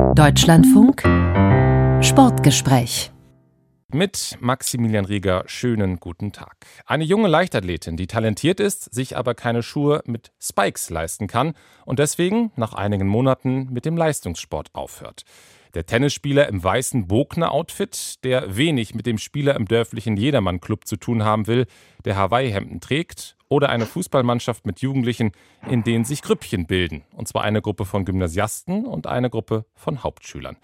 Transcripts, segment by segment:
Deutschlandfunk Sportgespräch mit Maximilian Rieger schönen guten Tag. Eine junge Leichtathletin, die talentiert ist, sich aber keine Schuhe mit Spikes leisten kann und deswegen nach einigen Monaten mit dem Leistungssport aufhört. Der Tennisspieler im weißen Bogner-Outfit, der wenig mit dem Spieler im dörflichen Jedermann-Club zu tun haben will, der Hawaii-Hemden trägt, oder eine Fußballmannschaft mit Jugendlichen, in denen sich Grüppchen bilden. Und zwar eine Gruppe von Gymnasiasten und eine Gruppe von Hauptschülern.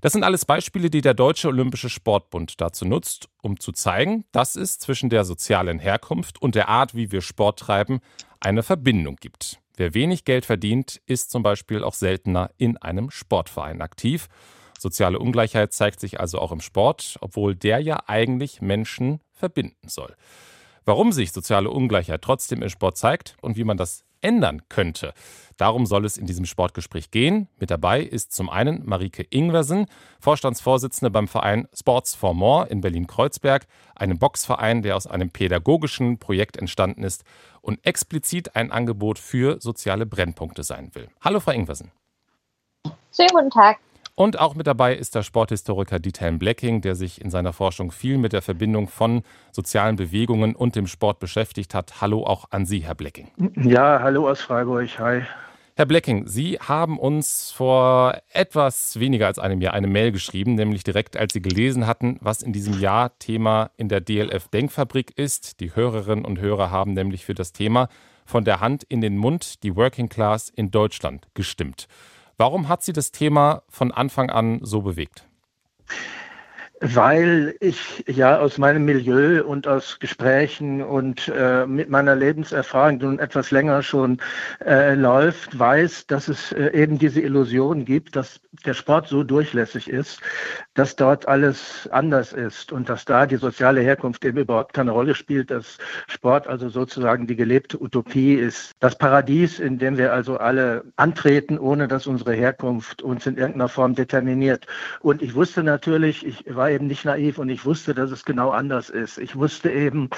Das sind alles Beispiele, die der Deutsche Olympische Sportbund dazu nutzt, um zu zeigen, dass es zwischen der sozialen Herkunft und der Art, wie wir Sport treiben, eine Verbindung gibt. Wer wenig Geld verdient, ist zum Beispiel auch seltener in einem Sportverein aktiv. Soziale Ungleichheit zeigt sich also auch im Sport, obwohl der ja eigentlich Menschen verbinden soll. Warum sich soziale Ungleichheit trotzdem im Sport zeigt und wie man das ändern könnte. Darum soll es in diesem Sportgespräch gehen. Mit dabei ist zum einen Marike Ingwersen, Vorstandsvorsitzende beim Verein Sports for More in Berlin-Kreuzberg, einem Boxverein, der aus einem pädagogischen Projekt entstanden ist und explizit ein Angebot für soziale Brennpunkte sein will. Hallo, Frau Ingwersen. Schönen guten Tag. Und auch mit dabei ist der Sporthistoriker Dieter Blacking, der sich in seiner Forschung viel mit der Verbindung von sozialen Bewegungen und dem Sport beschäftigt hat. Hallo auch an Sie, Herr Blacking. Ja, hallo aus Freiburg. Hi. Herr Blacking, Sie haben uns vor etwas weniger als einem Jahr eine Mail geschrieben, nämlich direkt als Sie gelesen hatten, was in diesem Jahr Thema in der DLF Denkfabrik ist. Die Hörerinnen und Hörer haben nämlich für das Thema von der Hand in den Mund die Working Class in Deutschland gestimmt. Warum hat Sie das Thema von Anfang an so bewegt? Weil ich ja aus meinem Milieu und aus Gesprächen und äh, mit meiner Lebenserfahrung, die nun etwas länger schon äh, läuft, weiß, dass es äh, eben diese Illusion gibt, dass der Sport so durchlässig ist, dass dort alles anders ist und dass da die soziale Herkunft eben überhaupt keine Rolle spielt, dass Sport also sozusagen die gelebte Utopie ist. Das Paradies, in dem wir also alle antreten, ohne dass unsere Herkunft uns in irgendeiner Form determiniert. Und ich wusste natürlich, ich war war eben nicht naiv und ich wusste, dass es genau anders ist. Ich wusste eben,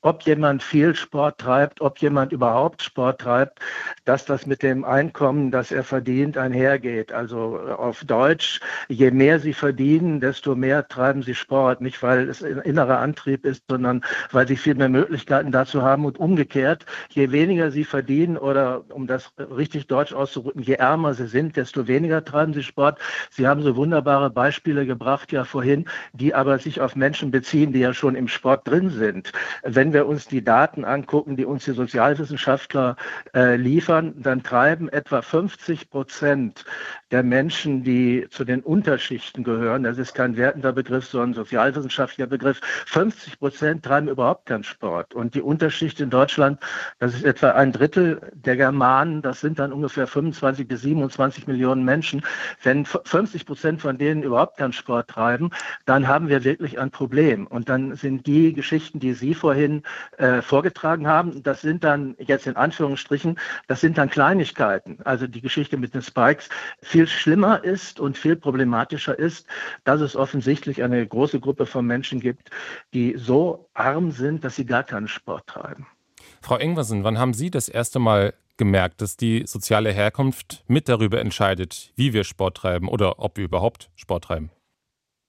ob jemand viel Sport treibt, ob jemand überhaupt Sport treibt, dass das mit dem Einkommen, das er verdient, einhergeht. Also auf Deutsch, je mehr sie verdienen, desto mehr treiben sie Sport. Nicht, weil es ein innerer Antrieb ist, sondern weil sie viel mehr Möglichkeiten dazu haben. Und umgekehrt, je weniger sie verdienen oder um das richtig deutsch auszudrücken, je ärmer sie sind, desto weniger treiben sie Sport. Sie haben so wunderbare Beispiele gebracht ja vorhin die aber sich auf Menschen beziehen, die ja schon im Sport drin sind. Wenn wir uns die Daten angucken, die uns die Sozialwissenschaftler äh, liefern, dann treiben etwa 50 Prozent der Menschen, die zu den Unterschichten gehören, das ist kein wertender Begriff, sondern sozialwissenschaftlicher Begriff, 50 Prozent treiben überhaupt keinen Sport. Und die Unterschicht in Deutschland, das ist etwa ein Drittel der Germanen, das sind dann ungefähr 25 bis 27 Millionen Menschen. Wenn 50 Prozent von denen überhaupt keinen Sport treiben, dann haben wir wirklich ein Problem. Und dann sind die Geschichten, die Sie vorhin äh, vorgetragen haben, das sind dann jetzt in Anführungsstrichen, das sind dann Kleinigkeiten. Also die Geschichte mit den Spikes viel schlimmer ist und viel problematischer ist, dass es offensichtlich eine große Gruppe von Menschen gibt, die so arm sind, dass sie gar keinen Sport treiben. Frau Engwersen, wann haben Sie das erste Mal gemerkt, dass die soziale Herkunft mit darüber entscheidet, wie wir Sport treiben oder ob wir überhaupt Sport treiben?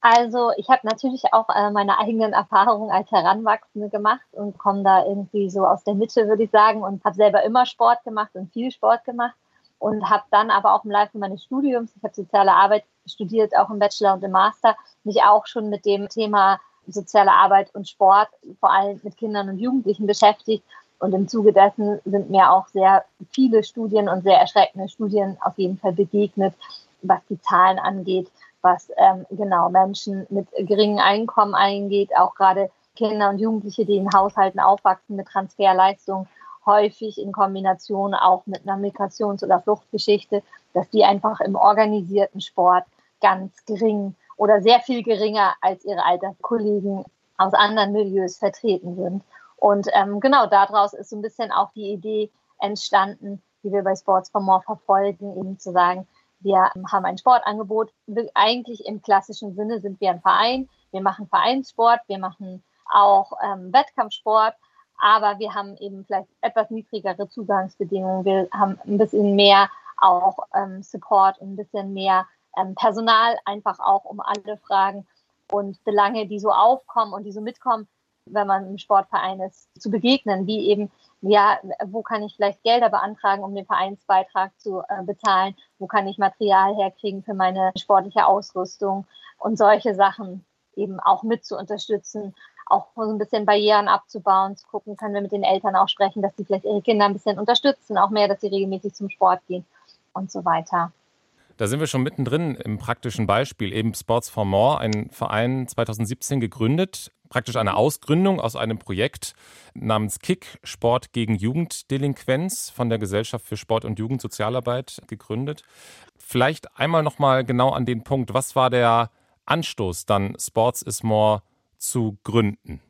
Also ich habe natürlich auch äh, meine eigenen Erfahrungen als Heranwachsende gemacht und komme da irgendwie so aus der Mitte, würde ich sagen, und habe selber immer Sport gemacht und viel Sport gemacht und habe dann aber auch im Laufe meines Studiums, ich habe soziale Arbeit studiert, auch im Bachelor und im Master, mich auch schon mit dem Thema soziale Arbeit und Sport, vor allem mit Kindern und Jugendlichen beschäftigt. Und im Zuge dessen sind mir auch sehr viele Studien und sehr erschreckende Studien auf jeden Fall begegnet, was die Zahlen angeht, was ähm, genau Menschen mit geringen Einkommen eingeht, auch gerade Kinder und Jugendliche, die in Haushalten aufwachsen mit Transferleistungen, häufig in Kombination auch mit einer Migrations- oder Fluchtgeschichte, dass die einfach im organisierten Sport ganz gering oder sehr viel geringer als ihre Alterskollegen aus anderen Milieus vertreten sind. Und ähm, genau daraus ist so ein bisschen auch die Idee entstanden, die wir bei Sports for More verfolgen, eben zu sagen, wir haben ein Sportangebot. Eigentlich im klassischen Sinne sind wir ein Verein. Wir machen Vereinssport, wir machen auch ähm, Wettkampfsport, aber wir haben eben vielleicht etwas niedrigere Zugangsbedingungen. Wir haben ein bisschen mehr auch ähm, Support ein bisschen mehr ähm, Personal einfach auch um alle Fragen und Belange, die so aufkommen und die so mitkommen, wenn man im Sportverein ist, zu begegnen, wie eben, ja, wo kann ich vielleicht Gelder beantragen, um den Vereinsbeitrag zu äh, bezahlen, wo kann ich Material herkriegen für meine sportliche Ausrüstung und solche Sachen eben auch mit zu unterstützen, auch so ein bisschen Barrieren abzubauen, zu gucken, können wir mit den Eltern auch sprechen, dass sie vielleicht ihre Kinder ein bisschen unterstützen, auch mehr, dass sie regelmäßig zum Sport gehen und so weiter. Da sind wir schon mittendrin im praktischen Beispiel. Eben Sports for More, ein Verein 2017 gegründet, praktisch eine Ausgründung aus einem Projekt namens KIck Sport gegen Jugenddelinquenz von der Gesellschaft für Sport und Jugendsozialarbeit gegründet. Vielleicht einmal noch mal genau an den Punkt, was war der Anstoß dann Sports is More zu gründen?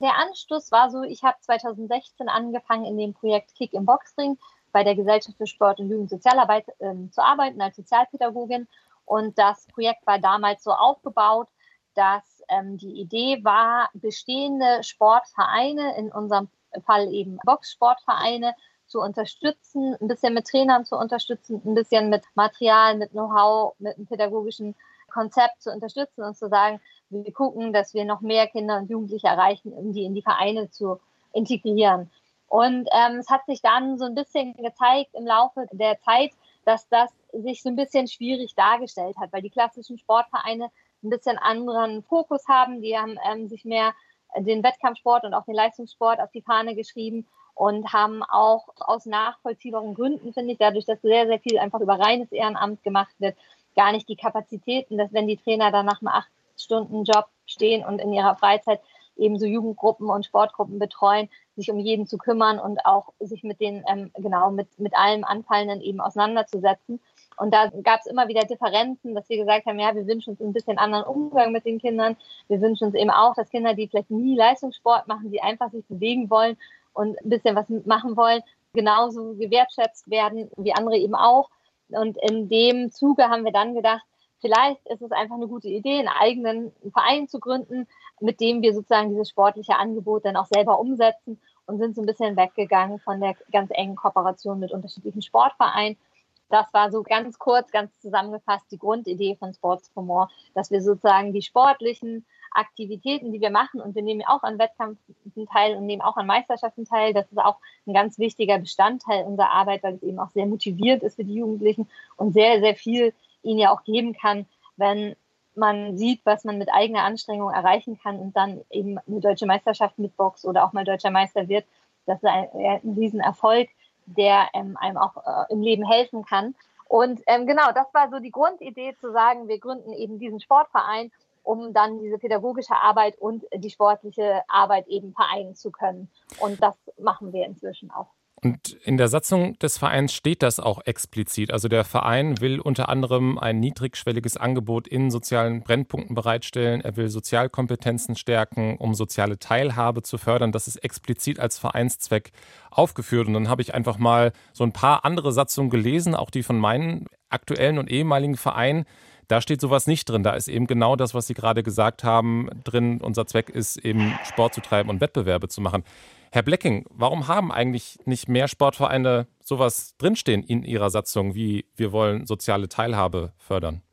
Der Anstoß war so, ich habe 2016 angefangen in dem Projekt Kick im Boxring bei der Gesellschaft für Sport und Jugendsozialarbeit ähm, zu arbeiten als Sozialpädagogin. Und das Projekt war damals so aufgebaut, dass ähm, die Idee war, bestehende Sportvereine, in unserem Fall eben Boxsportvereine, zu unterstützen, ein bisschen mit Trainern zu unterstützen, ein bisschen mit Material, mit Know-how, mit einem pädagogischen Konzept zu unterstützen und zu sagen, wir gucken, dass wir noch mehr Kinder und Jugendliche erreichen, um die in die Vereine zu integrieren. Und ähm, es hat sich dann so ein bisschen gezeigt im Laufe der Zeit, dass das sich so ein bisschen schwierig dargestellt hat, weil die klassischen Sportvereine ein bisschen anderen Fokus haben. Die haben ähm, sich mehr den Wettkampfsport und auch den Leistungssport auf die Fahne geschrieben und haben auch aus nachvollziehbaren Gründen, finde ich, dadurch, dass sehr, sehr viel einfach über reines Ehrenamt gemacht wird, gar nicht die Kapazitäten, dass wenn die Trainer dann nach einem acht Stunden Job stehen und in ihrer Freizeit eben so Jugendgruppen und Sportgruppen betreuen, sich um jeden zu kümmern und auch sich mit den, ähm, genau, mit, mit allem Anfallenden eben auseinanderzusetzen. Und da gab es immer wieder Differenzen, dass wir gesagt haben, ja, wir wünschen uns ein bisschen anderen Umgang mit den Kindern. Wir wünschen uns eben auch, dass Kinder, die vielleicht nie Leistungssport machen, die einfach sich bewegen wollen und ein bisschen was machen wollen, genauso gewertschätzt werden wie andere eben auch. Und in dem Zuge haben wir dann gedacht, vielleicht ist es einfach eine gute Idee, einen eigenen Verein zu gründen, mit dem wir sozusagen dieses sportliche Angebot dann auch selber umsetzen und sind so ein bisschen weggegangen von der ganz engen Kooperation mit unterschiedlichen Sportvereinen. Das war so ganz kurz, ganz zusammengefasst die Grundidee von Sports for More, dass wir sozusagen die sportlichen Aktivitäten, die wir machen, und wir nehmen auch an Wettkämpfen teil und nehmen auch an Meisterschaften teil. Das ist auch ein ganz wichtiger Bestandteil unserer Arbeit, weil es eben auch sehr motivierend ist für die Jugendlichen und sehr, sehr viel ihnen ja auch geben kann, wenn man sieht, was man mit eigener Anstrengung erreichen kann und dann eben eine deutsche Meisterschaft mit Box oder auch mal deutscher Meister wird. Das ist ein, ein Riesenerfolg, der ähm, einem auch äh, im Leben helfen kann. Und ähm, genau, das war so die Grundidee zu sagen, wir gründen eben diesen Sportverein um dann diese pädagogische Arbeit und die sportliche Arbeit eben vereinen zu können. Und das machen wir inzwischen auch. Und in der Satzung des Vereins steht das auch explizit. Also der Verein will unter anderem ein niedrigschwelliges Angebot in sozialen Brennpunkten bereitstellen. Er will Sozialkompetenzen stärken, um soziale Teilhabe zu fördern. Das ist explizit als Vereinszweck aufgeführt. Und dann habe ich einfach mal so ein paar andere Satzungen gelesen, auch die von meinen aktuellen und ehemaligen Vereinen da steht sowas nicht drin. Da ist eben genau das, was Sie gerade gesagt haben, drin. Unser Zweck ist eben Sport zu treiben und Wettbewerbe zu machen. Herr Blecking, warum haben eigentlich nicht mehr Sportvereine sowas drinstehen in ihrer Satzung, wie wir wollen soziale Teilhabe fördern?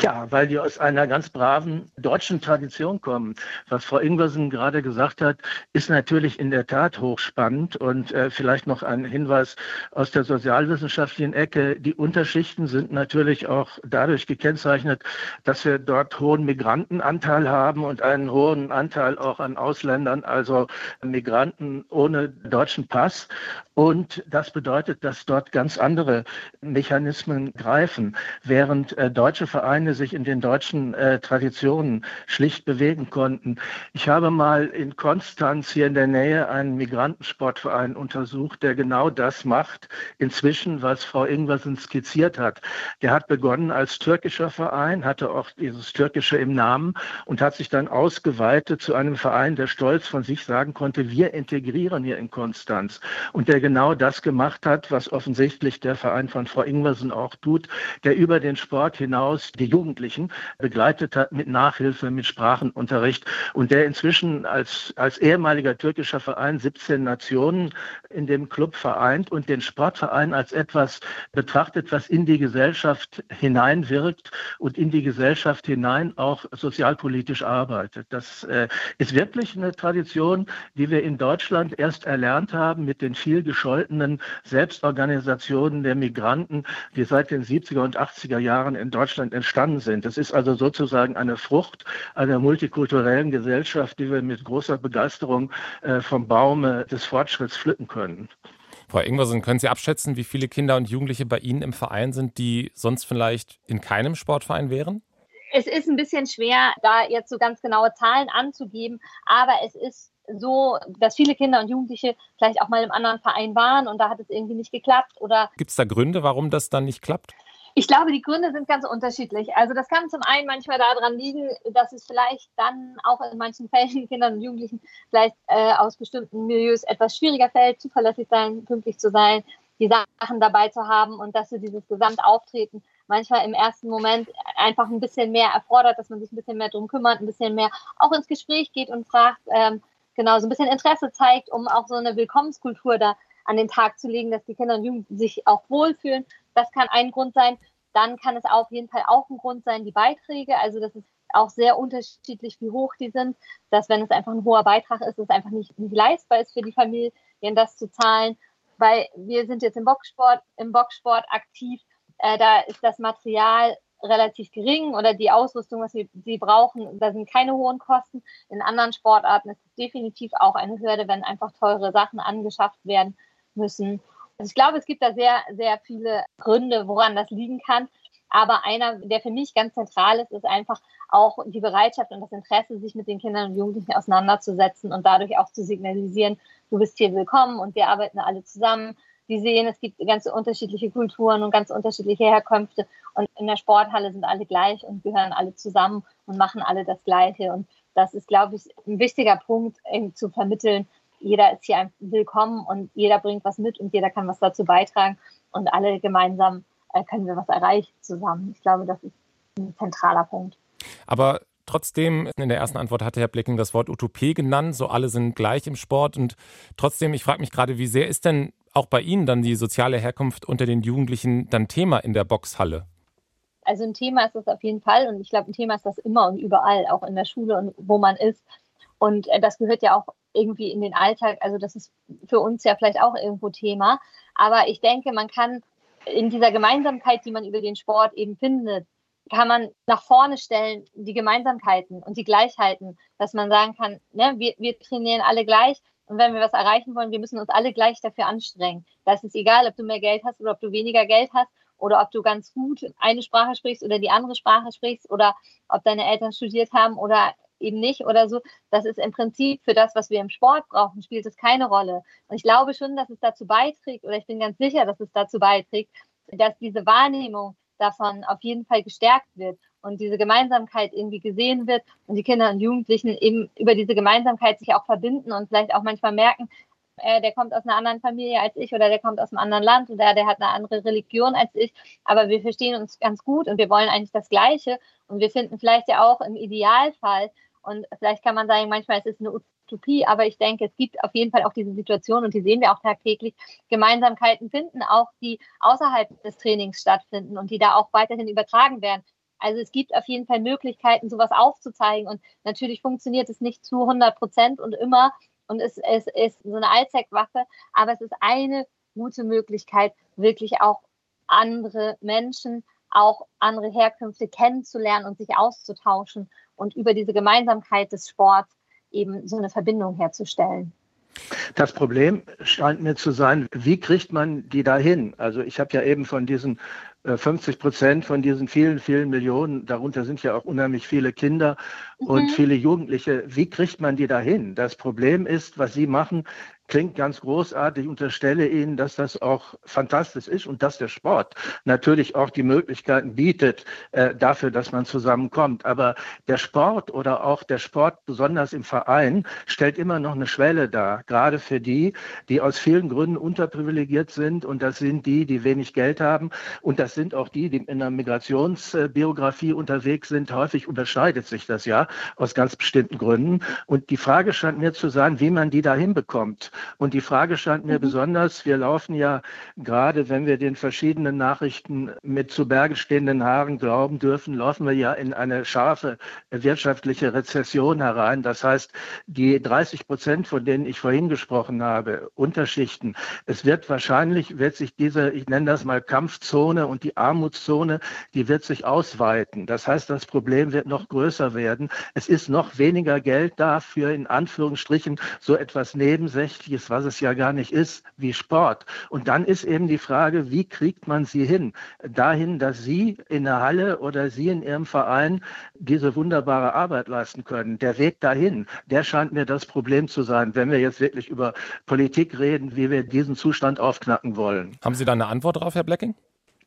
Ja, weil die aus einer ganz braven deutschen Tradition kommen. Was Frau Ingwersen gerade gesagt hat, ist natürlich in der Tat hochspannend und äh, vielleicht noch ein Hinweis aus der sozialwissenschaftlichen Ecke. Die Unterschichten sind natürlich auch dadurch gekennzeichnet, dass wir dort hohen Migrantenanteil haben und einen hohen Anteil auch an Ausländern, also Migranten ohne deutschen Pass. Und das bedeutet, dass dort ganz andere Mechanismen greifen, während äh, deutsche Vereine sich in den deutschen äh, Traditionen schlicht bewegen konnten. Ich habe mal in Konstanz hier in der Nähe einen Migrantensportverein untersucht, der genau das macht, inzwischen, was Frau Ingwersen skizziert hat. Der hat begonnen als türkischer Verein, hatte auch dieses Türkische im Namen und hat sich dann ausgeweitet zu einem Verein, der stolz von sich sagen konnte, wir integrieren hier in Konstanz. Und der genau das gemacht hat, was offensichtlich der Verein von Frau Ingwersen auch tut, der über den Sport hinaus die Jugendlichen begleitet hat mit Nachhilfe, mit Sprachenunterricht und der inzwischen als, als ehemaliger türkischer Verein 17 Nationen in dem Club vereint und den Sportverein als etwas betrachtet, was in die Gesellschaft hineinwirkt und in die Gesellschaft hinein auch sozialpolitisch arbeitet. Das äh, ist wirklich eine Tradition, die wir in Deutschland erst erlernt haben mit den viel gescholtenen Selbstorganisationen der Migranten, die seit den 70er und 80er Jahren in Deutschland entstanden sind. Das ist also sozusagen eine Frucht einer multikulturellen Gesellschaft, die wir mit großer Begeisterung äh, vom Baume des Fortschritts pflücken können. Frau Ingwersen, können Sie abschätzen, wie viele Kinder und Jugendliche bei Ihnen im Verein sind, die sonst vielleicht in keinem Sportverein wären? Es ist ein bisschen schwer, da jetzt so ganz genaue Zahlen anzugeben, aber es ist so, dass viele Kinder und Jugendliche vielleicht auch mal im anderen Verein waren und da hat es irgendwie nicht geklappt oder. Gibt es da Gründe, warum das dann nicht klappt? Ich glaube, die Gründe sind ganz unterschiedlich. Also das kann zum einen manchmal daran liegen, dass es vielleicht dann auch in manchen Fällen Kindern und Jugendlichen vielleicht äh, aus bestimmten Milieus etwas schwieriger fällt, zuverlässig sein, pünktlich zu sein, die Sachen dabei zu haben und dass sie dieses Gesamtauftreten manchmal im ersten Moment einfach ein bisschen mehr erfordert, dass man sich ein bisschen mehr drum kümmert, ein bisschen mehr auch ins Gespräch geht und fragt, ähm, genau, so ein bisschen Interesse zeigt, um auch so eine Willkommenskultur da an den Tag zu legen, dass die Kinder und Jugendlichen sich auch wohlfühlen. Das kann ein Grund sein. Dann kann es auf jeden Fall auch ein Grund sein, die Beiträge. Also das ist auch sehr unterschiedlich, wie hoch die sind. Dass wenn es einfach ein hoher Beitrag ist, es einfach nicht, nicht leistbar ist für die Familien, das zu zahlen. Weil wir sind jetzt im Boxsport, im Boxsport aktiv. Äh, da ist das Material relativ gering oder die Ausrüstung, was sie, sie brauchen, da sind keine hohen Kosten. In anderen Sportarten ist es definitiv auch eine Hürde, wenn einfach teure Sachen angeschafft werden müssen. Also ich glaube, es gibt da sehr, sehr viele Gründe, woran das liegen kann. Aber einer, der für mich ganz zentral ist, ist einfach auch die Bereitschaft und das Interesse, sich mit den Kindern und Jugendlichen auseinanderzusetzen und dadurch auch zu signalisieren, du bist hier willkommen und wir arbeiten alle zusammen die sehen, es gibt ganz unterschiedliche Kulturen und ganz unterschiedliche Herkünfte. Und in der Sporthalle sind alle gleich und gehören alle zusammen und machen alle das Gleiche. Und das ist, glaube ich, ein wichtiger Punkt, zu vermitteln. Jeder ist hier willkommen und jeder bringt was mit und jeder kann was dazu beitragen. Und alle gemeinsam äh, können wir was erreichen zusammen. Ich glaube, das ist ein zentraler Punkt. Aber Trotzdem, in der ersten Antwort hatte Herr Blicking das Wort Utopie genannt, so alle sind gleich im Sport. Und trotzdem, ich frage mich gerade, wie sehr ist denn auch bei Ihnen dann die soziale Herkunft unter den Jugendlichen dann Thema in der Boxhalle? Also ein Thema ist das auf jeden Fall und ich glaube, ein Thema ist das immer und überall, auch in der Schule und wo man ist. Und äh, das gehört ja auch irgendwie in den Alltag. Also das ist für uns ja vielleicht auch irgendwo Thema. Aber ich denke, man kann in dieser Gemeinsamkeit, die man über den Sport eben findet, kann man nach vorne stellen, die Gemeinsamkeiten und die Gleichheiten, dass man sagen kann, ne, wir, wir trainieren alle gleich, und wenn wir was erreichen wollen, wir müssen uns alle gleich dafür anstrengen. Da ist egal, ob du mehr Geld hast oder ob du weniger Geld hast oder ob du ganz gut eine Sprache sprichst oder die andere Sprache sprichst oder ob deine Eltern studiert haben oder eben nicht oder so. Das ist im Prinzip für das, was wir im Sport brauchen, spielt es keine Rolle. Und ich glaube schon, dass es dazu beiträgt oder ich bin ganz sicher, dass es dazu beiträgt, dass diese Wahrnehmung davon auf jeden Fall gestärkt wird und diese Gemeinsamkeit irgendwie gesehen wird und die Kinder und Jugendlichen eben über diese Gemeinsamkeit sich auch verbinden und vielleicht auch manchmal merken, äh, der kommt aus einer anderen Familie als ich oder der kommt aus einem anderen Land oder der hat eine andere Religion als ich, aber wir verstehen uns ganz gut und wir wollen eigentlich das Gleiche und wir finden vielleicht ja auch im Idealfall und vielleicht kann man sagen, manchmal ist es eine Utopie, aber ich denke, es gibt auf jeden Fall auch diese Situation und die sehen wir auch tagtäglich, Gemeinsamkeiten finden, auch die außerhalb des Trainings stattfinden und die da auch weiterhin übertragen werden. Also es gibt auf jeden Fall Möglichkeiten, sowas aufzuzeigen. Und natürlich funktioniert es nicht zu 100 Prozent und immer. Und es, es ist so eine Allzweckwaffe. Aber es ist eine gute Möglichkeit, wirklich auch andere Menschen, auch andere Herkünfte kennenzulernen und sich auszutauschen und über diese Gemeinsamkeit des Sports eben so eine Verbindung herzustellen. Das Problem scheint mir zu sein, wie kriegt man die dahin? Also ich habe ja eben von diesen 50 äh, Prozent von diesen vielen, vielen Millionen, darunter sind ja auch unheimlich viele Kinder mhm. und viele Jugendliche. Wie kriegt man die dahin? Das Problem ist, was Sie machen, klingt ganz großartig. Ich unterstelle Ihnen, dass das auch fantastisch ist und dass der Sport natürlich auch die Möglichkeiten bietet äh, dafür, dass man zusammenkommt. Aber der Sport oder auch der Sport, besonders im Verein, stellt immer noch eine Schwelle dar, gerade für die, die aus vielen Gründen unterprivilegiert sind. Und das sind die, die wenig Geld haben. Und das sind auch die, die in der Migrationsbiografie unterwegs sind. Häufig unterscheidet sich das ja aus ganz bestimmten Gründen. Und die Frage scheint mir zu sein, wie man die da hinbekommt. Und die Frage scheint mir mhm. besonders, wir laufen ja gerade, wenn wir den verschiedenen Nachrichten mit zu Berge stehenden Haaren glauben dürfen, laufen wir ja in eine scharfe wirtschaftliche Rezession herein. Das heißt, die 30 Prozent, von denen ich vorhin gesprochen habe, Unterschichten, es wird wahrscheinlich, wird sich diese, ich nenne das mal Kampfzone und die Armutszone, die wird sich ausweiten. Das heißt, das Problem wird noch größer werden. Es ist noch weniger Geld da für in Anführungsstrichen so etwas Nebensächliches, was es ja gar nicht ist, wie Sport. Und dann ist eben die Frage, wie kriegt man sie hin? Dahin, dass Sie in der Halle oder Sie in Ihrem Verein diese wunderbare Arbeit leisten können. Der Weg dahin, der scheint mir das Problem zu sein, wenn wir jetzt wirklich über Politik reden, wie wir diesen Zustand aufknacken wollen. Haben Sie da eine Antwort darauf, Herr Blecking?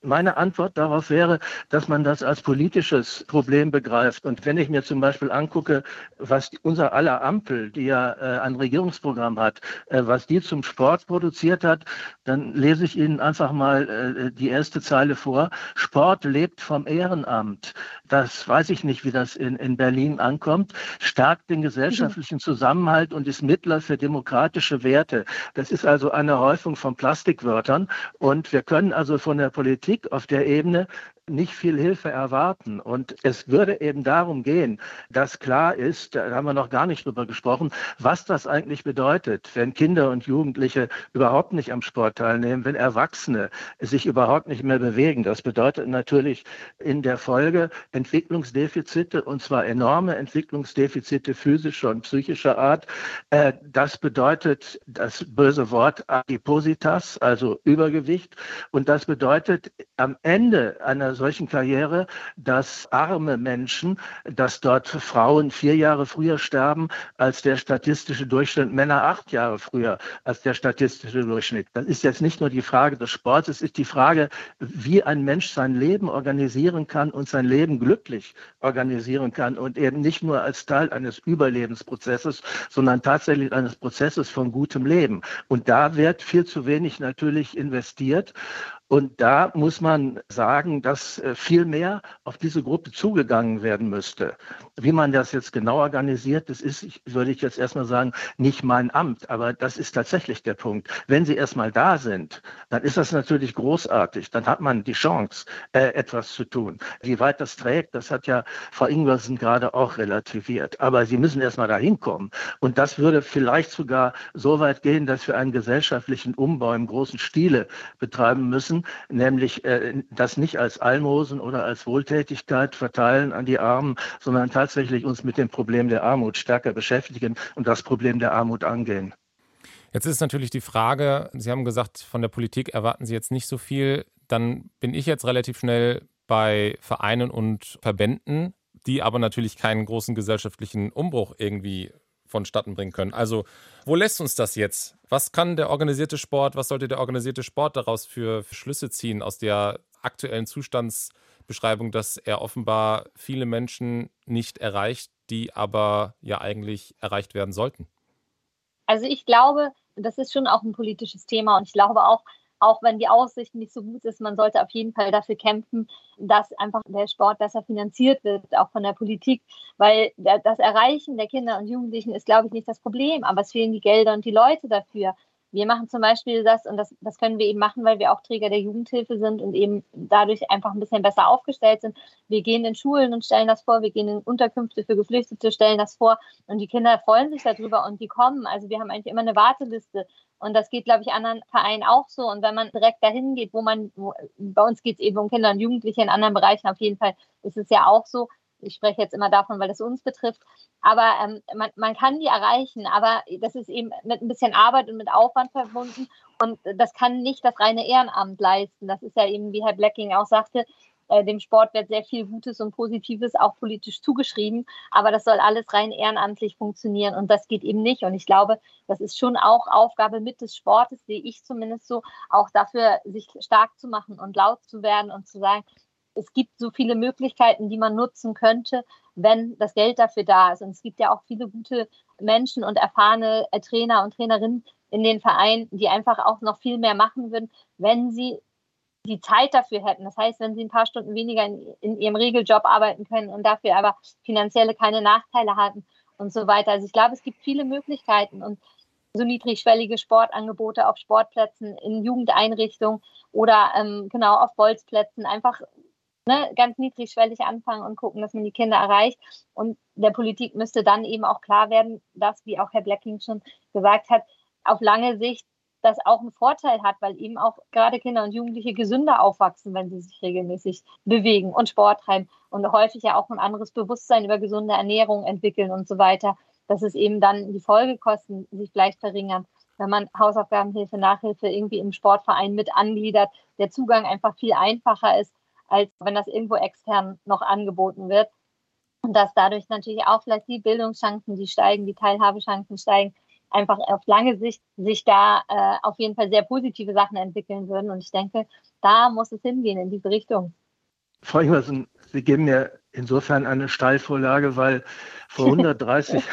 Meine Antwort darauf wäre, dass man das als politisches Problem begreift. Und wenn ich mir zum Beispiel angucke, was unser aller Ampel, die ja äh, ein Regierungsprogramm hat, äh, was die zum Sport produziert hat, dann lese ich Ihnen einfach mal äh, die erste Zeile vor. Sport lebt vom Ehrenamt. Das weiß ich nicht, wie das in, in Berlin ankommt. Stärkt den gesellschaftlichen Zusammenhalt und ist Mittler für demokratische Werte. Das ist also eine Häufung von Plastikwörtern. Und wir können also von der Politik Politik auf der Ebene nicht viel Hilfe erwarten. Und es würde eben darum gehen, dass klar ist, da haben wir noch gar nicht drüber gesprochen, was das eigentlich bedeutet, wenn Kinder und Jugendliche überhaupt nicht am Sport teilnehmen, wenn Erwachsene sich überhaupt nicht mehr bewegen. Das bedeutet natürlich in der Folge Entwicklungsdefizite und zwar enorme Entwicklungsdefizite physischer und psychischer Art. Äh, das bedeutet das böse Wort Adipositas, also Übergewicht. Und das bedeutet am Ende einer solchen Karriere, dass arme Menschen, dass dort Frauen vier Jahre früher sterben als der statistische Durchschnitt, Männer acht Jahre früher als der statistische Durchschnitt. Das ist jetzt nicht nur die Frage des Sports, es ist die Frage, wie ein Mensch sein Leben organisieren kann und sein Leben glücklich organisieren kann und eben nicht nur als Teil eines Überlebensprozesses, sondern tatsächlich eines Prozesses von gutem Leben. Und da wird viel zu wenig natürlich investiert. Und da muss man sagen, dass äh, viel mehr auf diese Gruppe zugegangen werden müsste. Wie man das jetzt genau organisiert, das ist, würde ich jetzt erstmal sagen, nicht mein Amt. Aber das ist tatsächlich der Punkt. Wenn sie erstmal da sind, dann ist das natürlich großartig. Dann hat man die Chance, äh, etwas zu tun. Wie weit das trägt, das hat ja Frau Ingwersen gerade auch relativiert. Aber sie müssen erstmal dahin kommen. Und das würde vielleicht sogar so weit gehen, dass wir einen gesellschaftlichen Umbau im großen Stile betreiben müssen nämlich äh, das nicht als Almosen oder als Wohltätigkeit verteilen an die Armen, sondern tatsächlich uns mit dem Problem der Armut stärker beschäftigen und das Problem der Armut angehen. Jetzt ist natürlich die Frage, Sie haben gesagt, von der Politik erwarten Sie jetzt nicht so viel. Dann bin ich jetzt relativ schnell bei Vereinen und Verbänden, die aber natürlich keinen großen gesellschaftlichen Umbruch irgendwie vonstatten bringen können. Also, wo lässt uns das jetzt? Was kann der organisierte Sport, was sollte der organisierte Sport daraus für Schlüsse ziehen aus der aktuellen Zustandsbeschreibung, dass er offenbar viele Menschen nicht erreicht, die aber ja eigentlich erreicht werden sollten? Also ich glaube, das ist schon auch ein politisches Thema und ich glaube auch, auch wenn die Aussicht nicht so gut ist, man sollte auf jeden Fall dafür kämpfen, dass einfach der Sport besser finanziert wird, auch von der Politik, weil das Erreichen der Kinder und Jugendlichen ist, glaube ich, nicht das Problem, aber es fehlen die Gelder und die Leute dafür. Wir machen zum Beispiel das, und das, das können wir eben machen, weil wir auch Träger der Jugendhilfe sind und eben dadurch einfach ein bisschen besser aufgestellt sind. Wir gehen in Schulen und stellen das vor, wir gehen in Unterkünfte für Geflüchtete, stellen das vor und die Kinder freuen sich darüber und die kommen. Also wir haben eigentlich immer eine Warteliste und das geht, glaube ich, anderen Vereinen auch so. Und wenn man direkt dahin geht, wo man, wo, bei uns geht es eben um Kinder und Jugendliche, in anderen Bereichen auf jeden Fall ist es ja auch so. Ich spreche jetzt immer davon, weil es uns betrifft. Aber ähm, man, man kann die erreichen, aber das ist eben mit ein bisschen Arbeit und mit Aufwand verbunden. Und das kann nicht das reine Ehrenamt leisten. Das ist ja eben, wie Herr Blacking auch sagte, Äh, dem Sport wird sehr viel Gutes und Positives auch politisch zugeschrieben, aber das soll alles rein ehrenamtlich funktionieren und das geht eben nicht. Und ich glaube, das ist schon auch Aufgabe mit des Sportes, sehe ich zumindest so, auch dafür sich stark zu machen und laut zu werden und zu sagen, es gibt so viele Möglichkeiten, die man nutzen könnte, wenn das Geld dafür da ist. Und es gibt ja auch viele gute Menschen und erfahrene äh, Trainer und Trainerinnen in den Vereinen, die einfach auch noch viel mehr machen würden, wenn sie die Zeit dafür hätten. Das heißt, wenn sie ein paar Stunden weniger in, in ihrem Regeljob arbeiten können und dafür aber finanzielle keine Nachteile hatten und so weiter. Also ich glaube, es gibt viele Möglichkeiten und so niedrigschwellige Sportangebote auf Sportplätzen, in Jugendeinrichtungen oder ähm, genau auf Bolzplätzen einfach ne, ganz niedrigschwellig anfangen und gucken, dass man die Kinder erreicht. Und der Politik müsste dann eben auch klar werden, dass, wie auch Herr Blacking schon gesagt hat, auf lange Sicht das auch einen Vorteil hat, weil eben auch gerade Kinder und Jugendliche gesünder aufwachsen, wenn sie sich regelmäßig bewegen und Sport treiben und häufig ja auch ein anderes Bewusstsein über gesunde Ernährung entwickeln und so weiter, dass es eben dann die Folgekosten sich vielleicht verringern, wenn man Hausaufgabenhilfe, Nachhilfe irgendwie im Sportverein mit angliedert, der Zugang einfach viel einfacher ist, als wenn das irgendwo extern noch angeboten wird. Und dass dadurch natürlich auch vielleicht die Bildungschancen, die steigen, die Teilhabechancen steigen, einfach auf lange Sicht sich da äh, auf jeden Fall sehr positive Sachen entwickeln würden. Und ich denke, da muss es hingehen in diese Richtung. Frau Ingwersen, Sie geben mir insofern eine Steilvorlage, weil vor 130,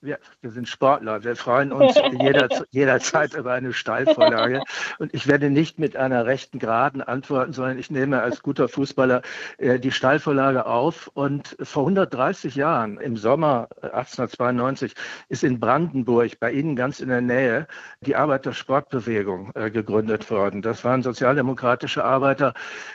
wir, wir, sind Sportler, wir freuen uns jeder, jederzeit über eine Steilvorlage. Und ich werde nicht mit einer rechten Geraden antworten, sondern ich nehme als guter Fußballer äh, die Steilvorlage auf. Und vor 130 Jahren, im Sommer 1892, ist in Brandenburg, bei Ihnen ganz in der Nähe, die Arbeitersportbewegung äh, gegründet worden. Das waren sozialdemokratische Arbeiter,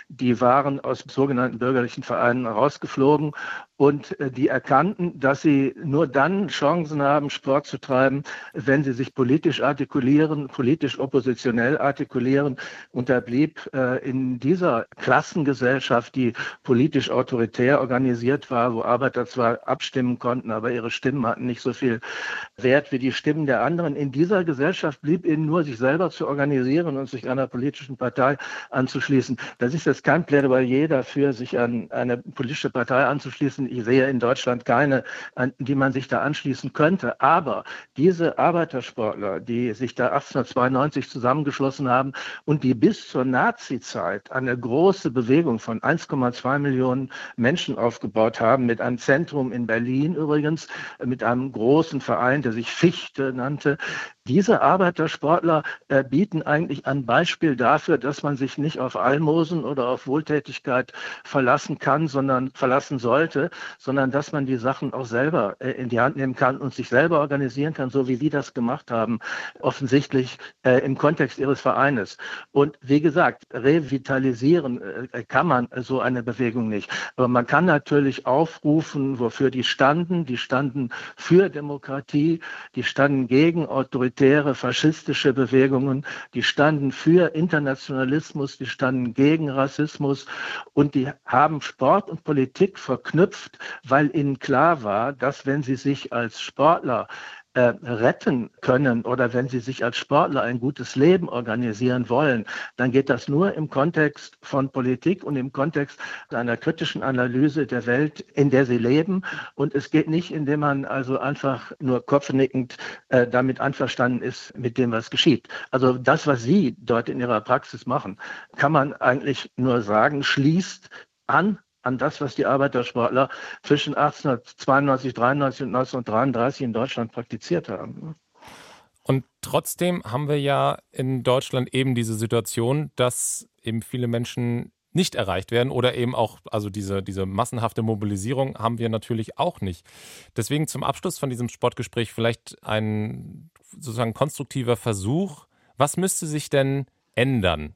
die waren aus sogenannten bürgerlichen Vereinen rausgeflogen und äh, die erkannten, dass sie nur dann Chancen haben, Sport zu treiben, wenn sie sich politisch artikulieren, politisch oppositionell artikulieren. Und da blieb äh, in dieser Klassengesellschaft, die politisch autoritär organisiert war, wo Arbeiter zwar abstimmen konnten, aber ihre Stimmen hatten nicht so viel Wert wie die Stimmen der anderen. In dieser Gesellschaft blieb ihnen nur, sich selber zu organisieren und sich einer politischen Partei anzuschließen. Das ist jetzt kein Plädoyer dafür, sich an eine politische Partei anzuschließen ich sehe in Deutschland keine, an die man sich da anschließen könnte. Aber diese Arbeitersportler, die sich da 1892 zusammengeschlossen haben und die bis zur Nazi-Zeit eine große Bewegung von 1,2 Millionen Menschen aufgebaut haben, mit einem Zentrum in Berlin übrigens, mit einem großen Verein, der sich Fichte nannte, diese Arbeitersportler äh, bieten eigentlich ein Beispiel dafür, dass man sich nicht auf Almosen oder auf Wohltätigkeit verlassen kann, sondern verlassen sollte, sondern dass man die Sachen auch selber äh, in die Hand nehmen kann und sich selber organisieren kann, so wie Sie das gemacht haben, offensichtlich äh, im Kontext Ihres Vereines. Und wie gesagt, revitalisieren äh, kann man so eine Bewegung nicht. Aber man kann natürlich aufrufen, wofür die standen. Die standen für Demokratie, die standen gegen autoritäre, faschistische Bewegungen, die standen für Internationalismus, die standen gegen Rassismus und die haben Sport und Politik verknüpft, weil ihnen klar war, dass wenn sie sich als Sportler äh, retten können oder wenn sie sich als Sportler ein gutes Leben organisieren wollen, dann geht das nur im Kontext von Politik und im Kontext einer kritischen Analyse der Welt, in der sie leben. Und es geht nicht, indem man also einfach nur kopfnickend äh, damit einverstanden ist mit dem, was geschieht. Also das, was Sie dort in Ihrer Praxis machen, kann man eigentlich nur sagen, schließt an an das, was die Arbeitersportler zwischen 1892, 93 und 1933 in Deutschland praktiziert haben. Und trotzdem haben wir ja in Deutschland eben diese Situation, dass eben viele Menschen nicht erreicht werden oder eben auch, also diese, diese massenhafte Mobilisierung haben wir natürlich auch nicht. Deswegen zum Abschluss von diesem Sportgespräch vielleicht ein sozusagen konstruktiver Versuch. Was müsste sich denn ändern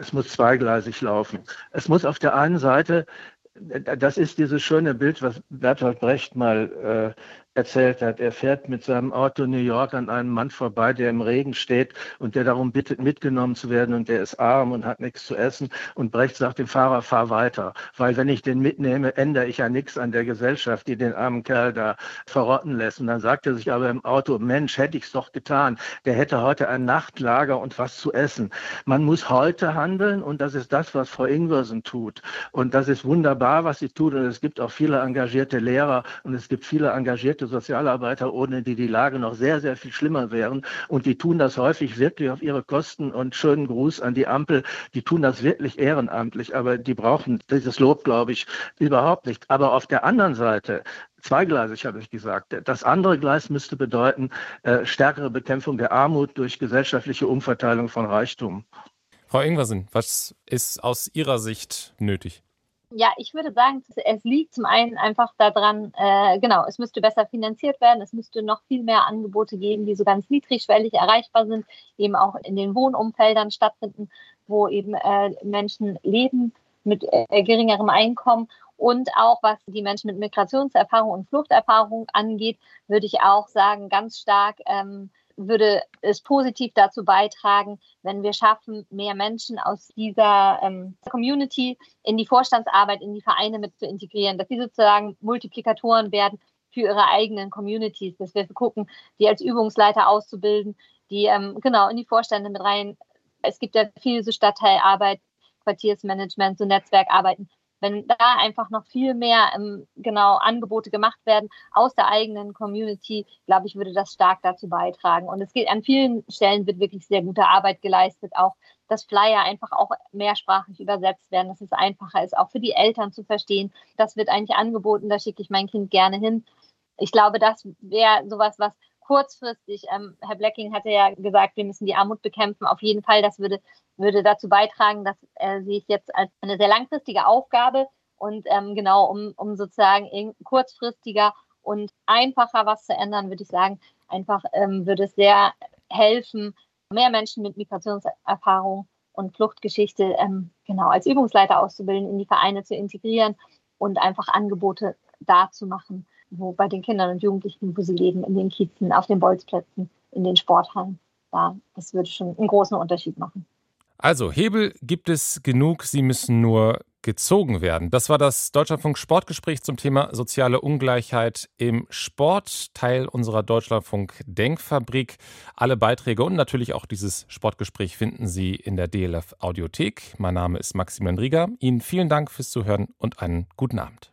es muss zweigleisig laufen. Es muss auf der einen Seite, das ist dieses schöne Bild, was Bertolt Brecht mal äh, erzählt hat. Er fährt mit seinem Auto New York an einem Mann vorbei, der im Regen steht und der darum bittet, mitgenommen zu werden und der ist arm und hat nichts zu essen. Und Brecht sagt dem Fahrer, fahr weiter, weil wenn ich den mitnehme, ändere ich ja nichts an der Gesellschaft, die den armen Kerl da verrotten lässt. Und dann sagt er sich aber im Auto, Mensch, hätte ich es doch getan. Der hätte heute ein Nachtlager und was zu essen. Man muss heute handeln und das ist das, was Frau Ingwersen tut. Und das ist wunderbar, was sie tut. Und es gibt auch viele engagierte Lehrer und es gibt viele engagierte Sozialarbeiter, ohne die die Lage noch sehr, sehr viel schlimmer wären. Und die tun das häufig wirklich auf ihre Kosten. Und schönen Gruß an die Ampel. Die tun das wirklich ehrenamtlich, aber die brauchen dieses Lob, glaube ich, überhaupt nicht. Aber auf der anderen Seite zweigleisig, habe ich gesagt. Das andere Gleis müsste bedeuten, äh, stärkere Bekämpfung der Armut durch gesellschaftliche Umverteilung von Reichtum. Frau Ingwersen, was ist aus Ihrer Sicht nötig? Ja, ich würde sagen, es liegt zum einen einfach daran, äh, genau, es müsste besser finanziert werden, es müsste noch viel mehr Angebote geben, die so ganz niedrigschwellig erreichbar sind, eben auch in den Wohnumfeldern stattfinden, wo eben äh, Menschen leben mit äh, geringerem Einkommen. Und auch was die Menschen mit Migrationserfahrung und Fluchterfahrung angeht, würde ich auch sagen, ganz stark ähm, würde es positiv dazu beitragen, wenn wir schaffen, mehr Menschen aus dieser ähm, Community in die Vorstandsarbeit, in die Vereine mit zu integrieren, dass sie sozusagen Multiplikatoren werden für ihre eigenen Communities, dass wir gucken, die als Übungsleiter auszubilden, die ähm, genau in die Vorstände mit rein. Es gibt ja viel so Stadtteilarbeit, Quartiersmanagement, so Netzwerkarbeiten, wenn da einfach noch viel mehr ähm, genau Angebote gemacht werden aus der eigenen Community, glaube ich, würde das stark dazu beitragen. Und es geht an vielen Stellen wird wirklich sehr gute Arbeit geleistet, auch dass Flyer einfach auch mehrsprachig übersetzt werden, dass es einfacher ist, auch für die Eltern zu verstehen. Das wird eigentlich angeboten, da schicke ich mein Kind gerne hin. Ich glaube, das wäre sowas, was kurzfristig, ähm, Herr Blacking hatte ja gesagt, wir müssen die Armut bekämpfen. Auf jeden Fall, das würde, würde dazu beitragen, dass äh, sehe ich jetzt als eine sehr langfristige Aufgabe und ähm, genau, um, um sozusagen kurzfristiger und einfacher was zu ändern, würde ich sagen, einfach ähm, würde es sehr helfen, mehr Menschen mit Migrationserfahrung und Fluchtgeschichte ähm, genau als Übungsleiter auszubilden, in die Vereine zu integrieren und einfach Angebote da zu machen wo bei den Kindern und Jugendlichen, wo sie leben, in den Kiezen, auf den Bolzplätzen, in den Sporthallen. Ja, das würde schon einen großen Unterschied machen. Also, Hebel gibt es genug, sie müssen nur gezogen werden. Das war das Deutschlandfunk Sportgespräch zum Thema soziale Ungleichheit im Sport, Teil unserer Deutschlandfunk Denkfabrik. Alle Beiträge und natürlich auch dieses Sportgespräch finden Sie in der DLF Audiothek. Mein Name ist Maximilian Rieger. Ihnen vielen Dank fürs Zuhören und einen guten Abend.